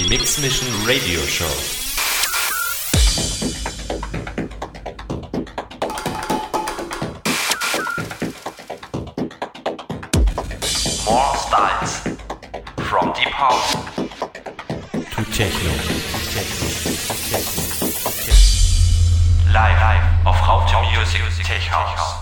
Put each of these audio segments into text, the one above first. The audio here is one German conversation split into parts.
Die Mix Mission Radio Show. More styles. From deep house To Techno. live, live auf Raute Music Tech House.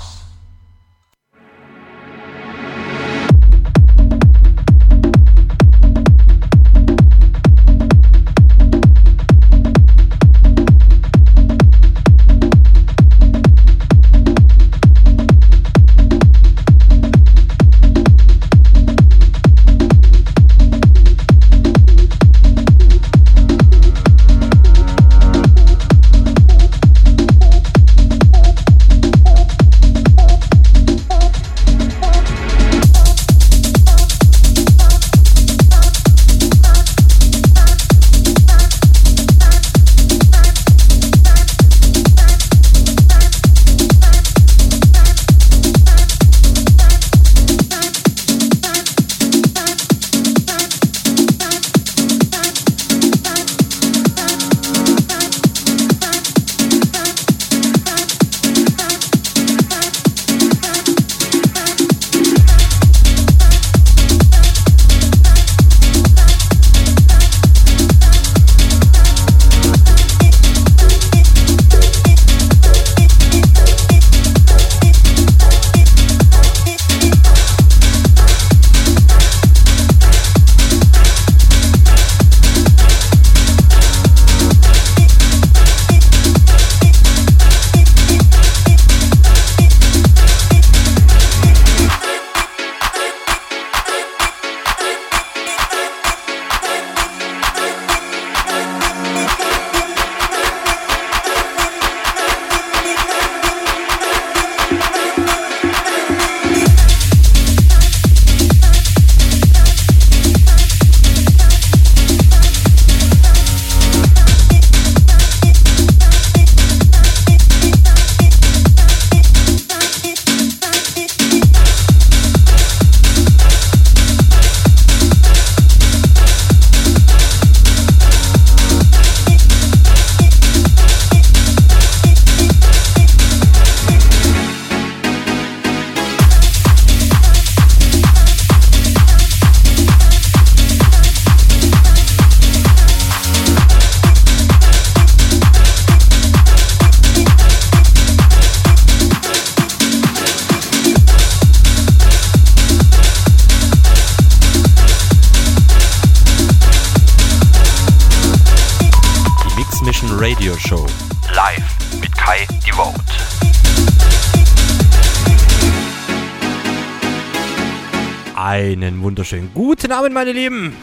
Wunderschönen guten Abend, meine Lieben.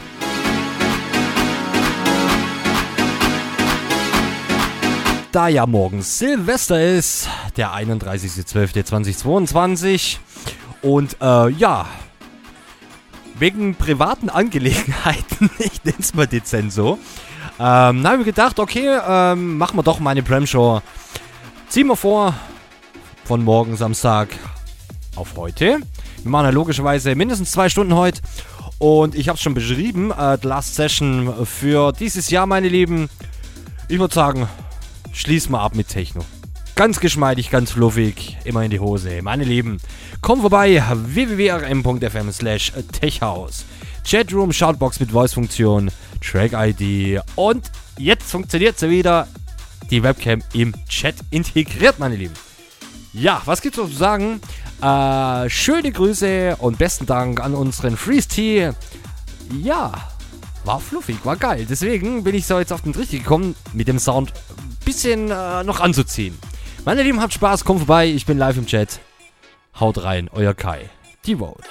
Da ja morgen Silvester ist, der 31.12.2022 und äh, ja, wegen privaten Angelegenheiten, ich nenne es mal dezent so, ähm, habe ich gedacht, okay, ähm, machen wir doch mal eine Prem-Show. Ziehen wir vor, von morgen Samstag auf heute. Wir machen ja logischerweise mindestens zwei Stunden heute. Und ich habe es schon beschrieben, äh, die Last Session für dieses Jahr, meine Lieben. Ich würde sagen, schließ mal ab mit Techno. Ganz geschmeidig, ganz fluffig, immer in die Hose. Meine Lieben, komm vorbei, www.rm.fm slash techhouse. Chatroom, Shoutbox mit Voice-Funktion, Track-ID und jetzt funktioniert sie wieder. Die Webcam im Chat integriert, meine Lieben. Ja, was gibt's noch zu sagen? Äh, schöne Grüße und besten Dank an unseren Freeze T. Ja, war fluffig, war geil. Deswegen bin ich so jetzt auf den Trichter gekommen, mit dem Sound ein bisschen äh, noch anzuziehen. Meine Lieben, habt Spaß, kommt vorbei, ich bin live im Chat. Haut rein, euer Kai. Die Vote.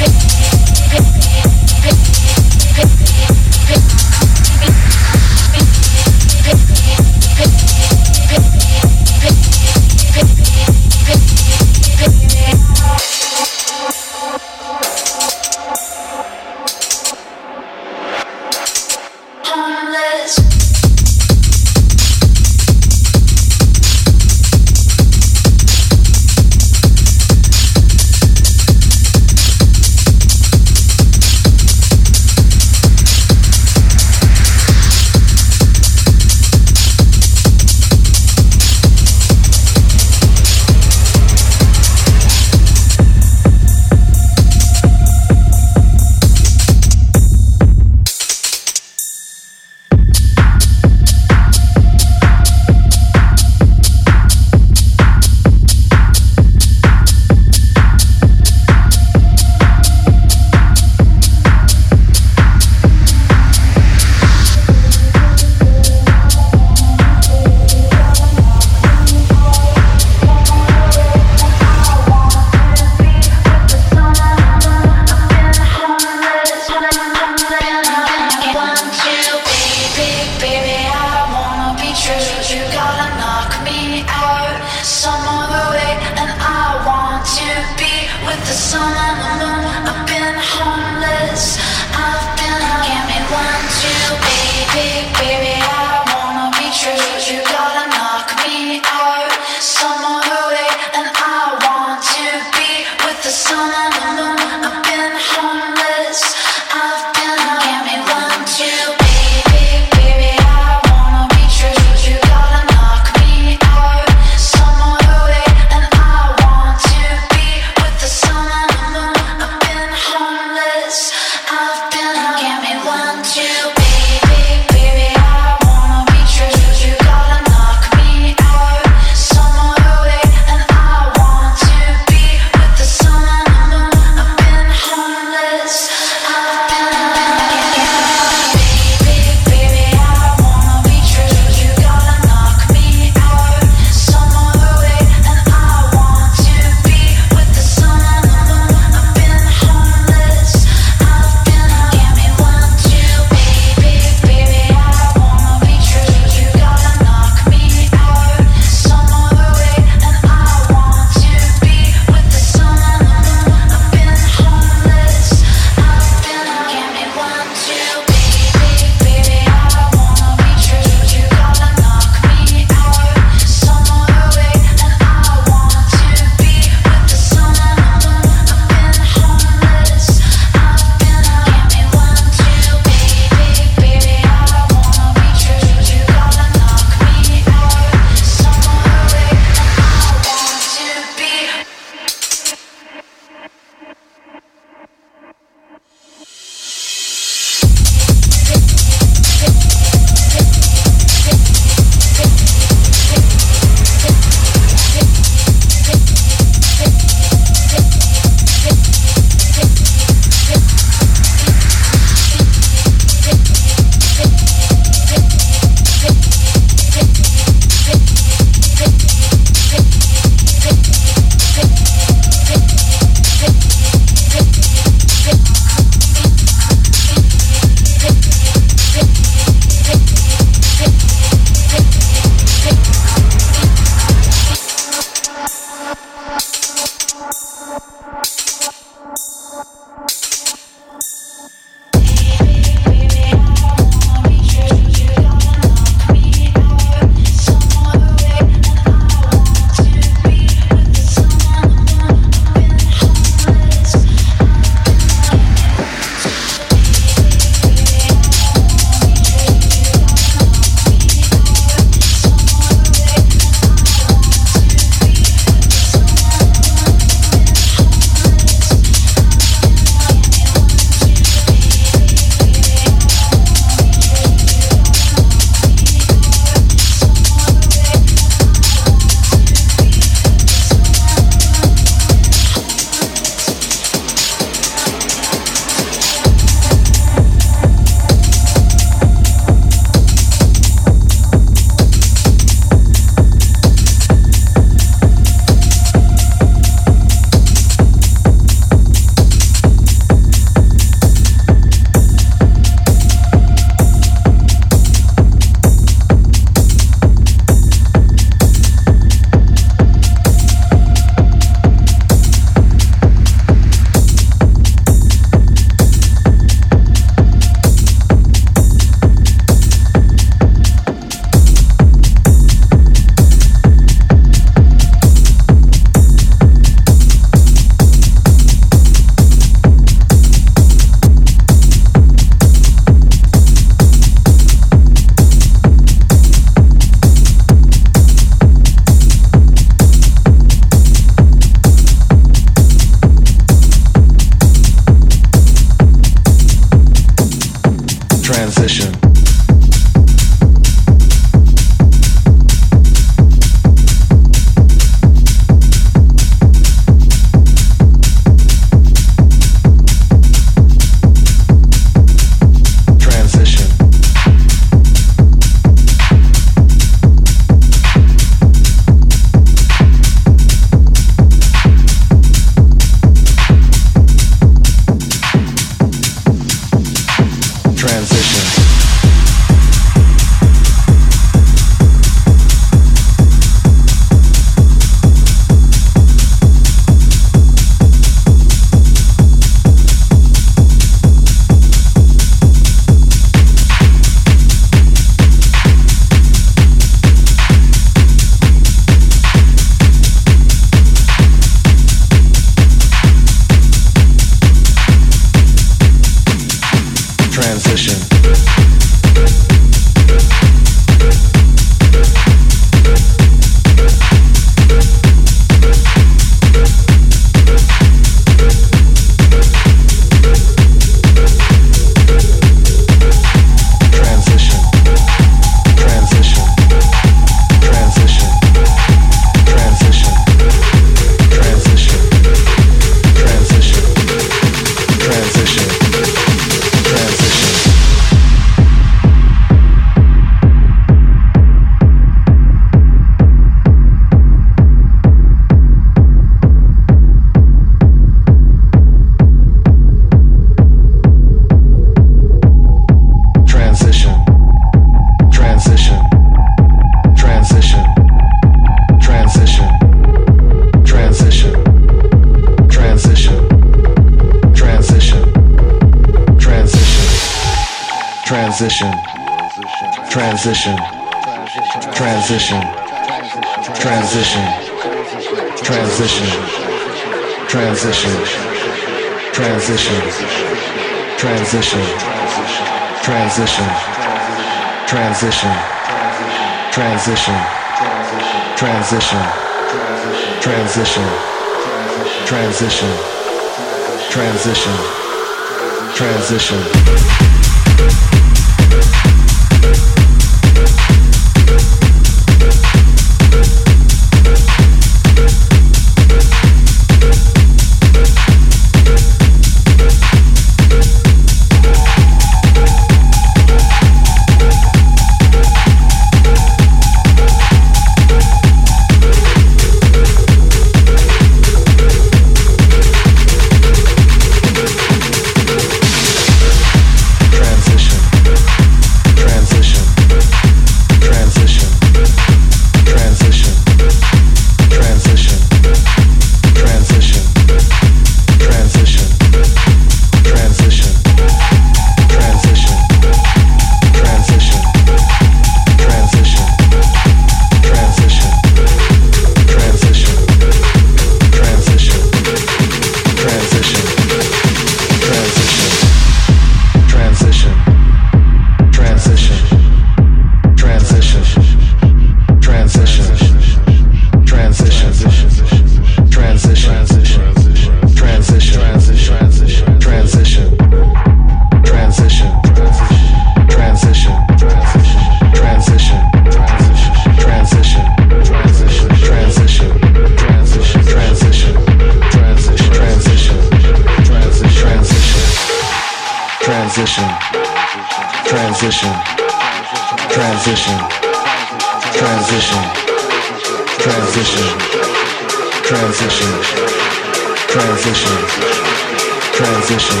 transition,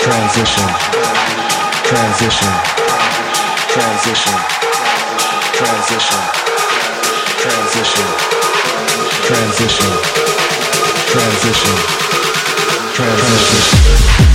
transition, transition, transition, transition, transition, transition, transition, transition.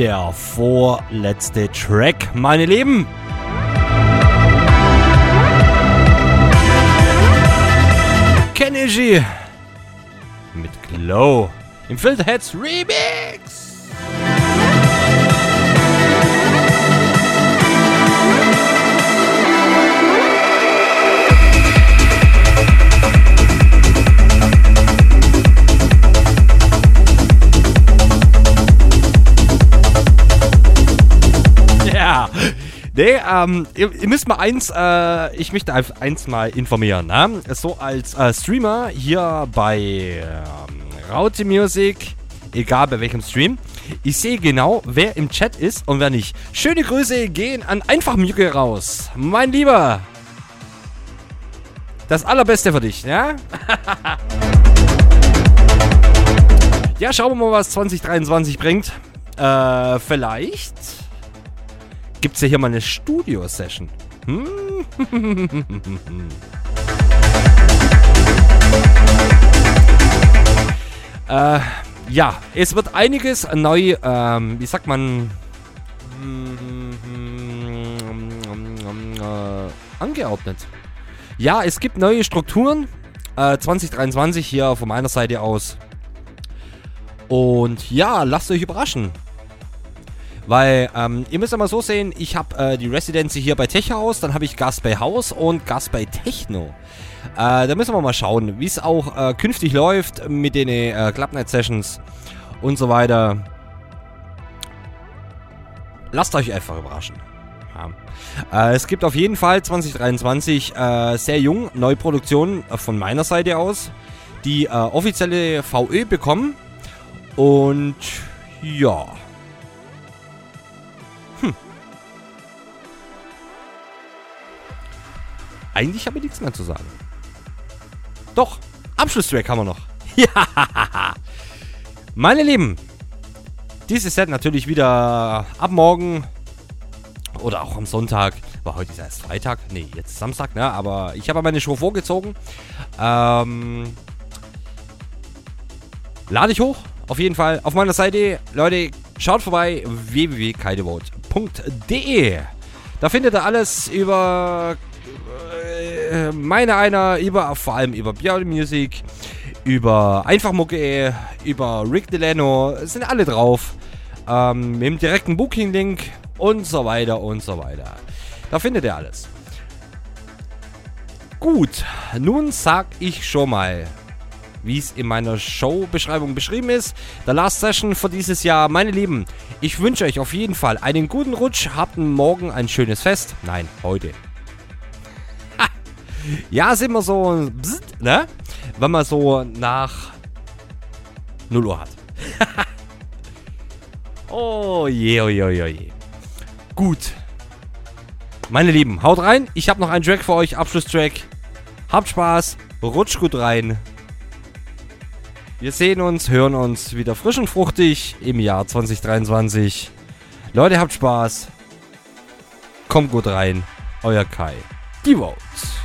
Der vorletzte Track, meine Lieben. Kenichi mit Glow im Filterheads Remix. Ähm, ihr, ihr müsst mal eins, äh, ich möchte eins mal informieren, ne? So als äh, Streamer hier bei ähm, Raute Music, egal bei welchem Stream, ich sehe genau, wer im Chat ist und wer nicht. Schöne Grüße gehen an einfach Mücke raus. Mein Lieber. Das allerbeste für dich, ja? ja, schauen wir mal, was 2023 bringt. Äh, vielleicht gibt es ja hier mal eine Studio-Session. Hm? äh, ja, es wird einiges neu, ähm, wie sagt man, äh, angeordnet. Ja, es gibt neue Strukturen. Äh, 2023 hier von meiner Seite aus. Und ja, lasst euch überraschen. Weil, ähm, ihr müsst ja mal so sehen, ich habe äh, die Residency hier bei Tech House, dann habe ich Gast bei House und Gast bei Techno. Äh, da müssen wir mal schauen, wie es auch äh, künftig läuft mit den äh, Club Night Sessions und so weiter. Lasst euch einfach überraschen. Ja. Äh, es gibt auf jeden Fall 2023 äh, sehr jung Neuproduktionen äh, von meiner Seite aus, die äh, offizielle VÖ bekommen. Und ja. Eigentlich habe ich nichts mehr zu sagen. Doch, Abschlusstrack haben wir noch. Ja. Meine Lieben, dieses Set natürlich wieder ab morgen oder auch am Sonntag. War heute ist erst Freitag. Nee, jetzt Samstag, ne? Aber ich habe meine Show vorgezogen. Ähm, lade ich hoch. Auf jeden Fall auf meiner Seite. Leute, schaut vorbei. www.kaidevote.de Da findet ihr alles über äh, meine einer, über vor allem über Beyond Music, über Einfachmucke, über Rick Delano. Sind alle drauf. Ähm, mit dem direkten Booking-Link und so weiter und so weiter. Da findet ihr alles. Gut, nun sag ich schon mal, wie es in meiner Show-Beschreibung beschrieben ist. Der Last Session für dieses Jahr. Meine Lieben, ich wünsche euch auf jeden Fall einen guten Rutsch. Habt morgen ein schönes Fest. Nein, heute. Ja, sind wir so, bzzt, ne? Wenn man so nach 0 Uhr hat. oh oh je, oh je, oh je. Gut. Meine Lieben, haut rein. Ich habe noch einen Track für euch, Abschlusstrack. Habt Spaß, rutscht gut rein. Wir sehen uns, hören uns wieder frisch und fruchtig im Jahr 2023. Leute, habt Spaß. Kommt gut rein. Euer Kai. Die Votes.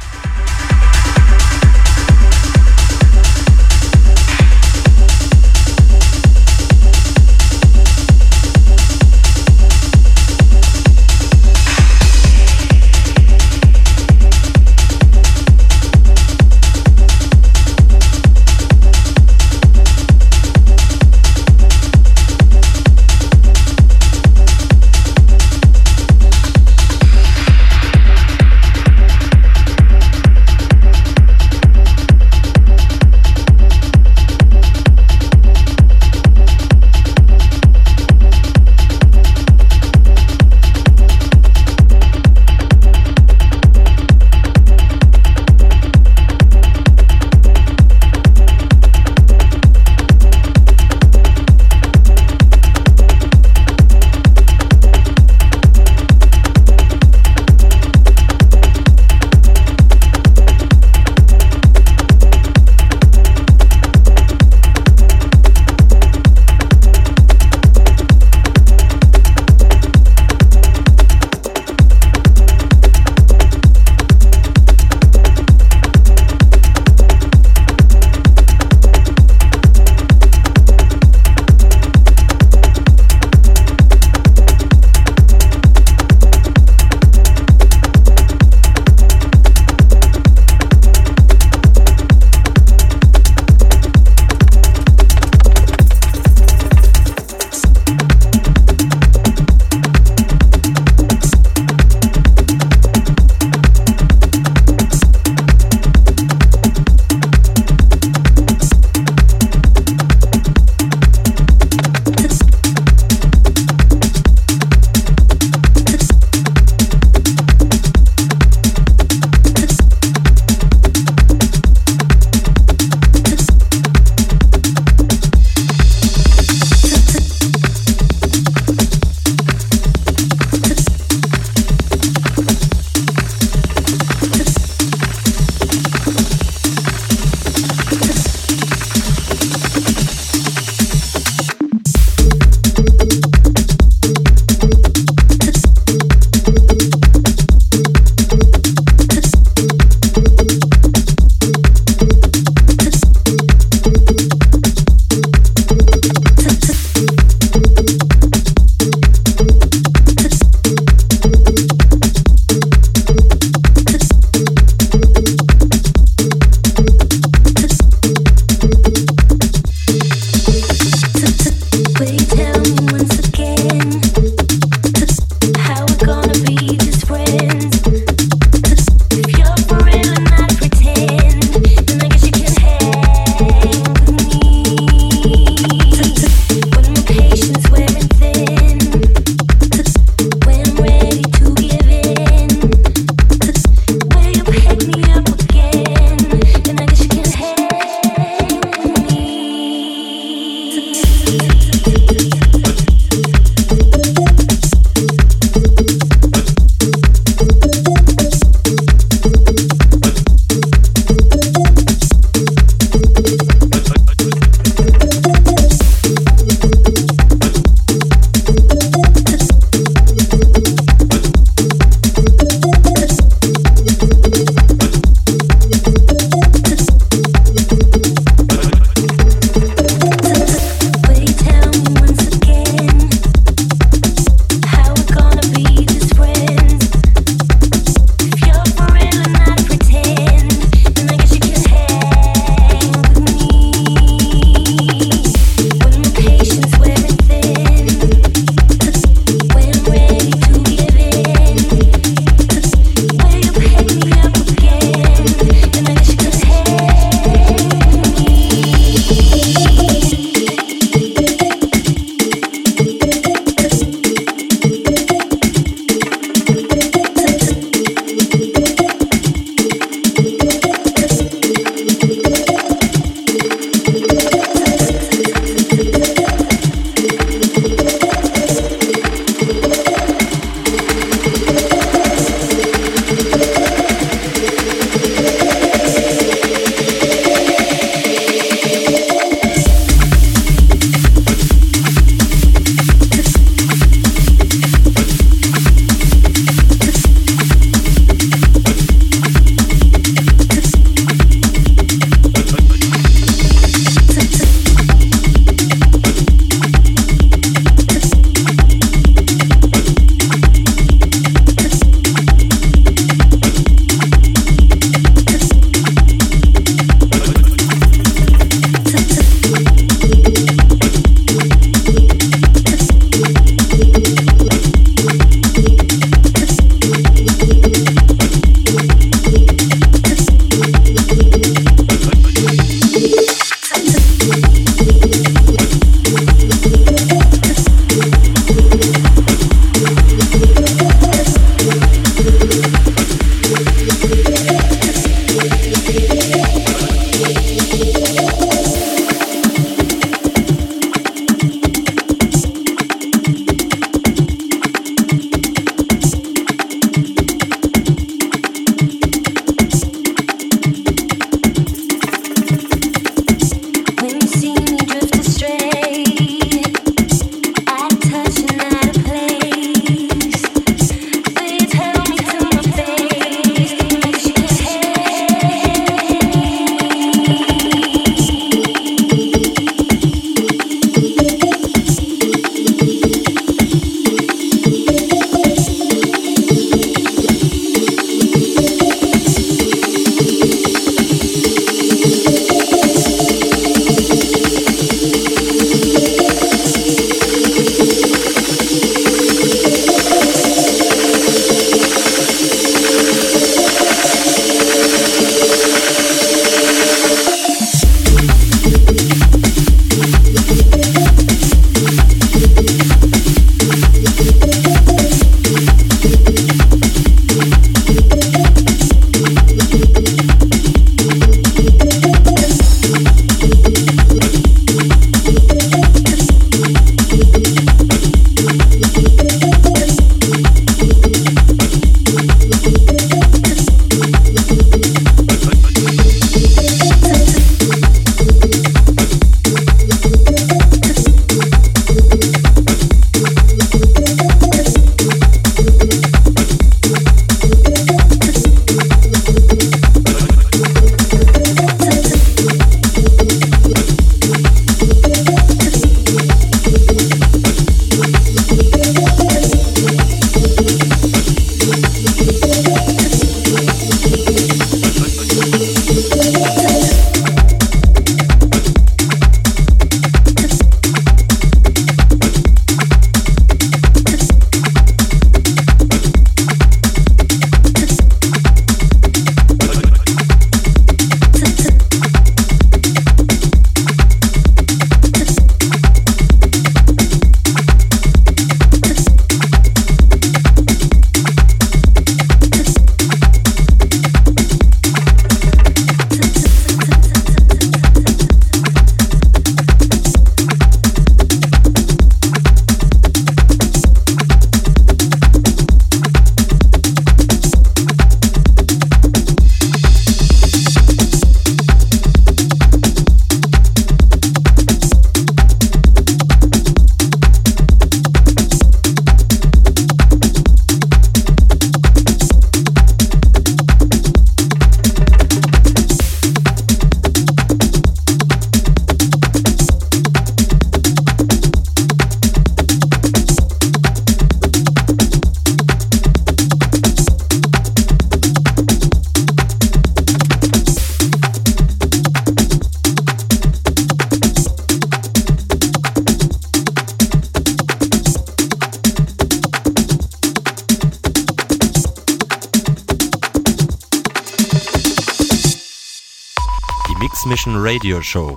Radio Show.